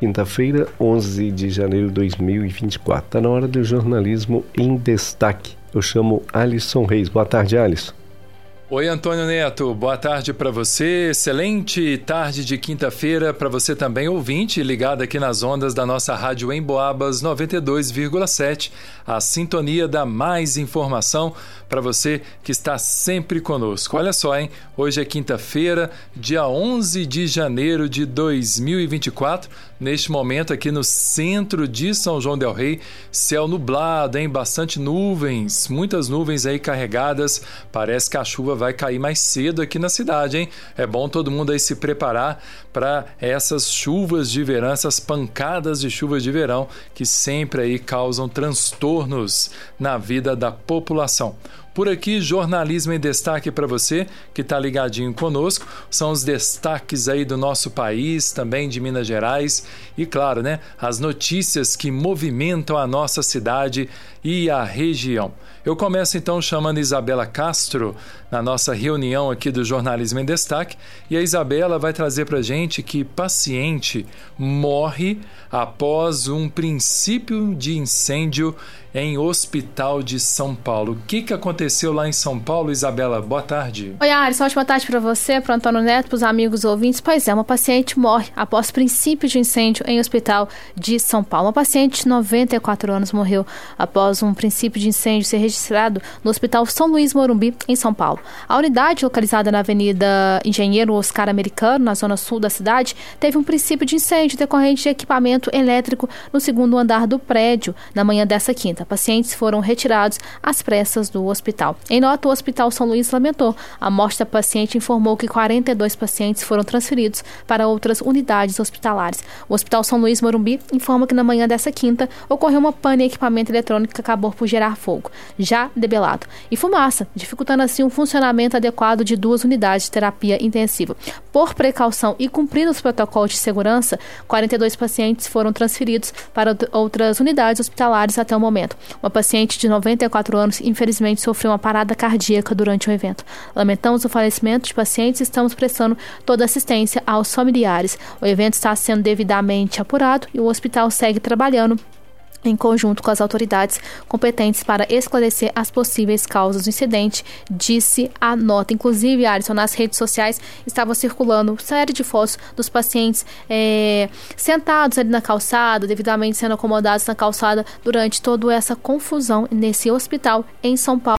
Quinta-feira, 11 de janeiro de 2024. Está na hora do jornalismo em destaque. Eu chamo Alisson Reis. Boa tarde, Alisson. Oi, Antônio Neto, boa tarde para você. Excelente tarde de quinta-feira para você também, ouvinte, ligado aqui nas ondas da nossa Rádio Emboabas 92,7, a sintonia da mais informação para você que está sempre conosco. Olha só, hein? Hoje é quinta-feira, dia 11 de janeiro de 2024. Neste momento, aqui no centro de São João Del Rei, céu nublado, hein? Bastante nuvens, muitas nuvens aí carregadas. Parece que a chuva vai cair mais cedo aqui na cidade, hein? É bom todo mundo aí se preparar para essas chuvas de verão, essas pancadas de chuvas de verão que sempre aí causam transtornos na vida da população. Por aqui, jornalismo em destaque para você que está ligadinho conosco. São os destaques aí do nosso país, também de Minas Gerais e, claro, né, as notícias que movimentam a nossa cidade e a região. Eu começo então chamando Isabela Castro na nossa reunião aqui do Jornalismo em Destaque e a Isabela vai trazer para gente que paciente morre após um princípio de incêndio em Hospital de São Paulo. O que, que aconteceu lá em São Paulo, Isabela? Boa tarde. Oi, Aris. Ótima tarde para você, para Antônio Neto, para os amigos ouvintes. Pois é, uma paciente morre após princípio de incêndio em Hospital de São Paulo. Uma paciente de 94 anos morreu após um princípio de incêndio ser registrado no Hospital São Luís Morumbi, em São Paulo. A unidade, localizada na Avenida Engenheiro Oscar Americano, na zona sul da cidade, teve um princípio de incêndio decorrente de equipamento elétrico no segundo andar do prédio na manhã dessa quinta. Pacientes foram retirados às pressas do hospital. Em nota, o Hospital São Luís lamentou a morte da paciente e informou que 42 pacientes foram transferidos para outras unidades hospitalares. O Hospital São Luís Morumbi informa que na manhã dessa quinta ocorreu uma pane em equipamento eletrônico que acabou por gerar fogo, já debelado, e fumaça, dificultando assim o funcionamento adequado de duas unidades de terapia intensiva. Por precaução e cumprindo os protocolos de segurança, 42 pacientes foram transferidos para outras unidades hospitalares até o momento. Uma paciente de 94 anos, infelizmente, sofreu uma parada cardíaca durante o evento. Lamentamos o falecimento de pacientes e estamos prestando toda assistência aos familiares. O evento está sendo devidamente apurado e o hospital segue trabalhando em conjunto com as autoridades competentes para esclarecer as possíveis causas do incidente, disse a nota. Inclusive, Alisson, nas redes sociais estava circulando série de fotos dos pacientes é, sentados ali na calçada, devidamente sendo acomodados na calçada durante toda essa confusão nesse hospital em São Paulo.